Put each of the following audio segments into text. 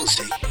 music.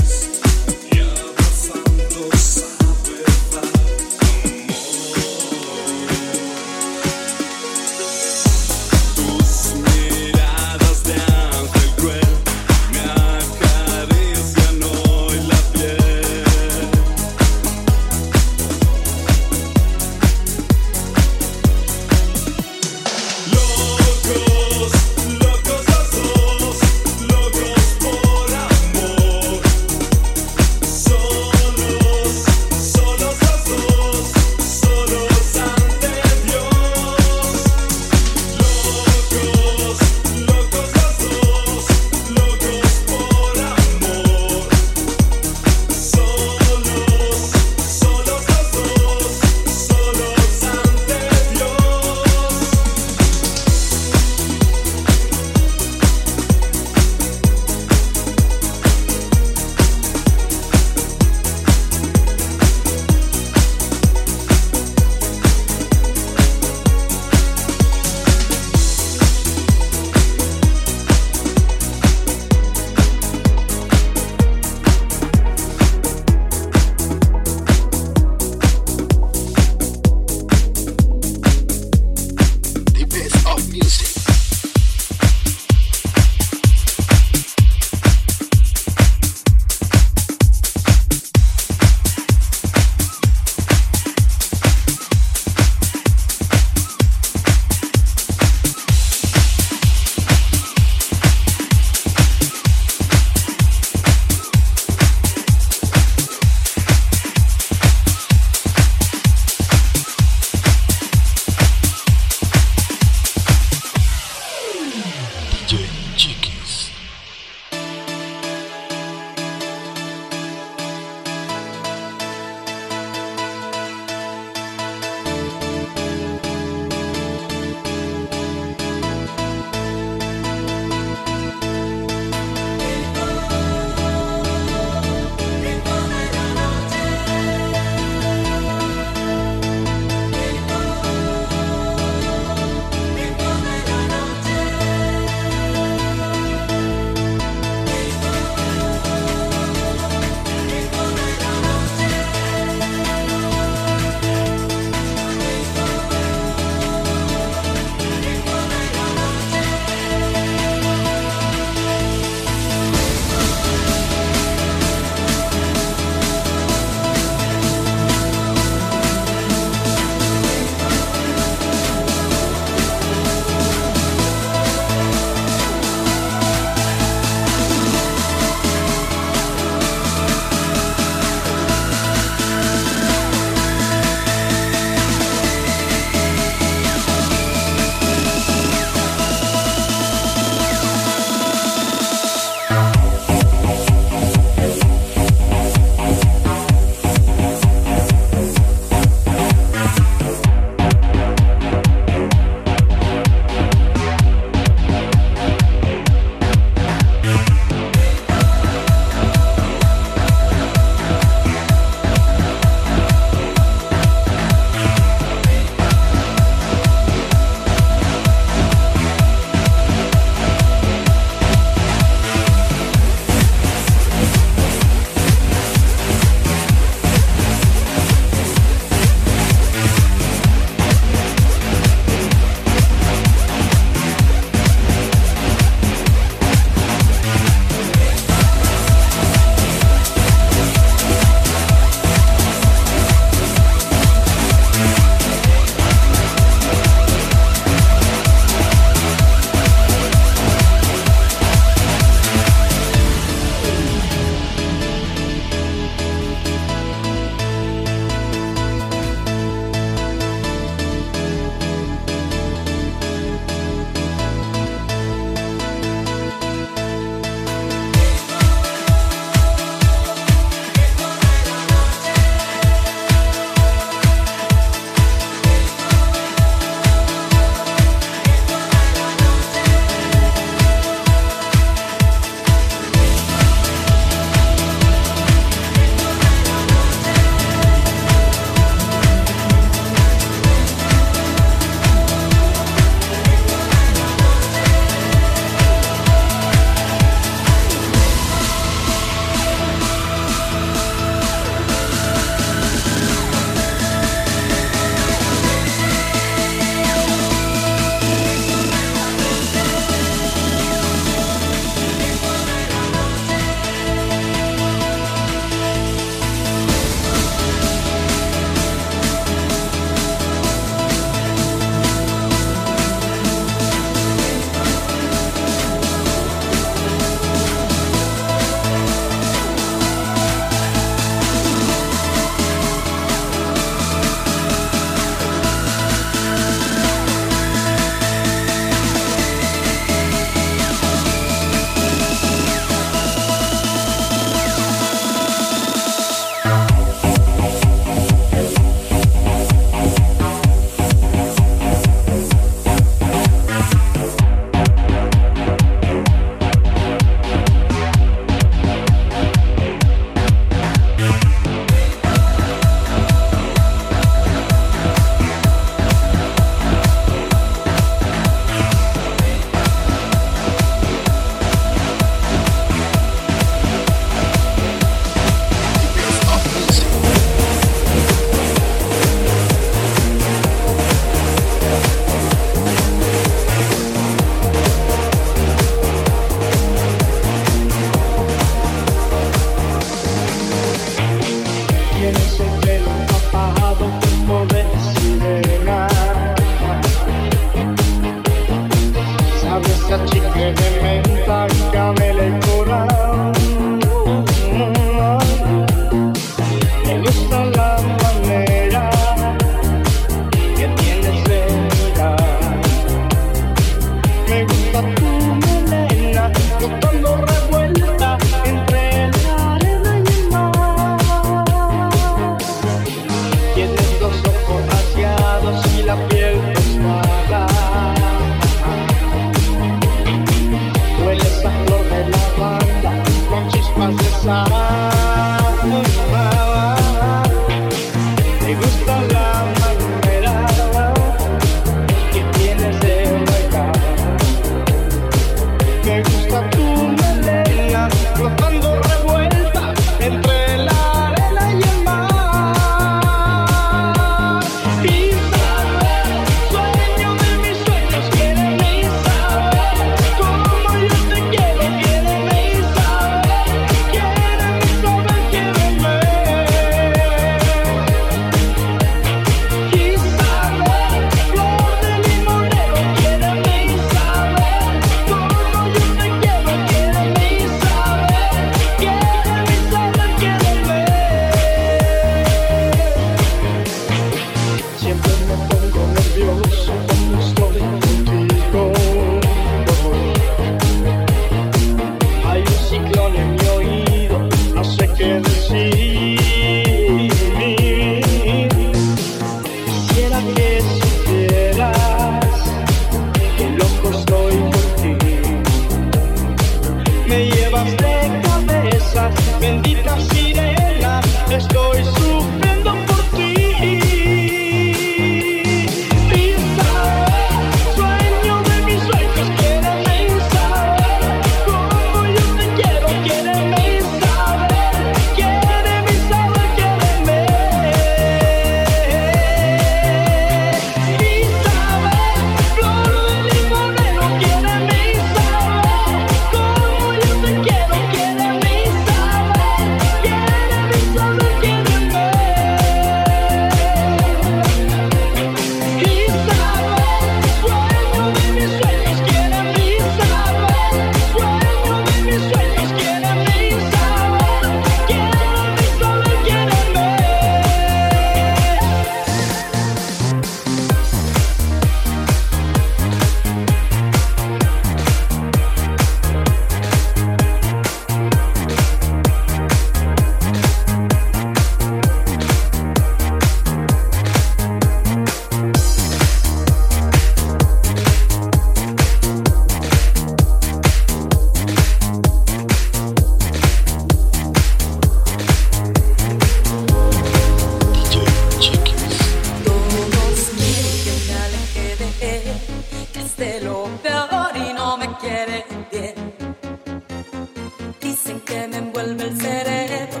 Dicen que me envuelve el cerebro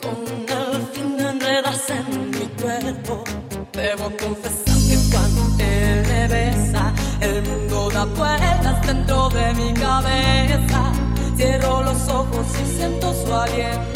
con el fin de enredarse en mi cuerpo. Debo confesar que cuando él me besa, el mundo da vueltas dentro de mi cabeza. Cierro los ojos y siento su aliento.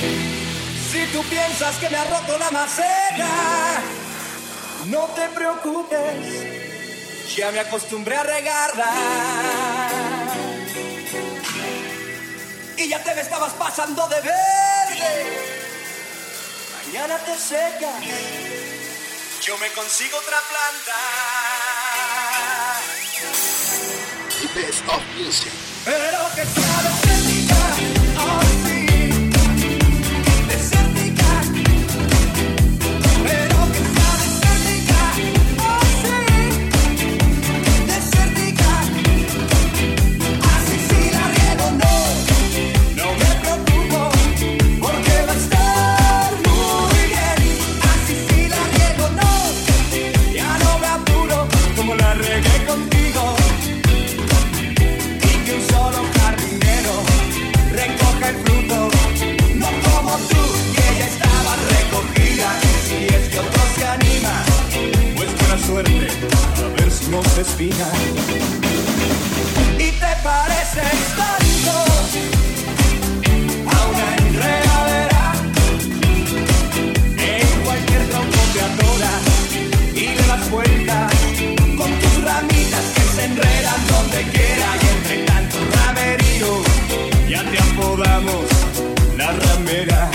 Si tú piensas que me ha roto la maceta, no te preocupes, ya me acostumbré a regarla. Y ya te me estabas pasando de verde. Mañana te secas, yo me consigo otra planta. The best of music. Pero que suerte, a ver si no se espina. Y te pareces tanto a una enredadera, en cualquier tronco te adoras y le das vueltas con tus ramitas que se enredan donde quiera y entre tanto ramerío ya te apodamos la ramera.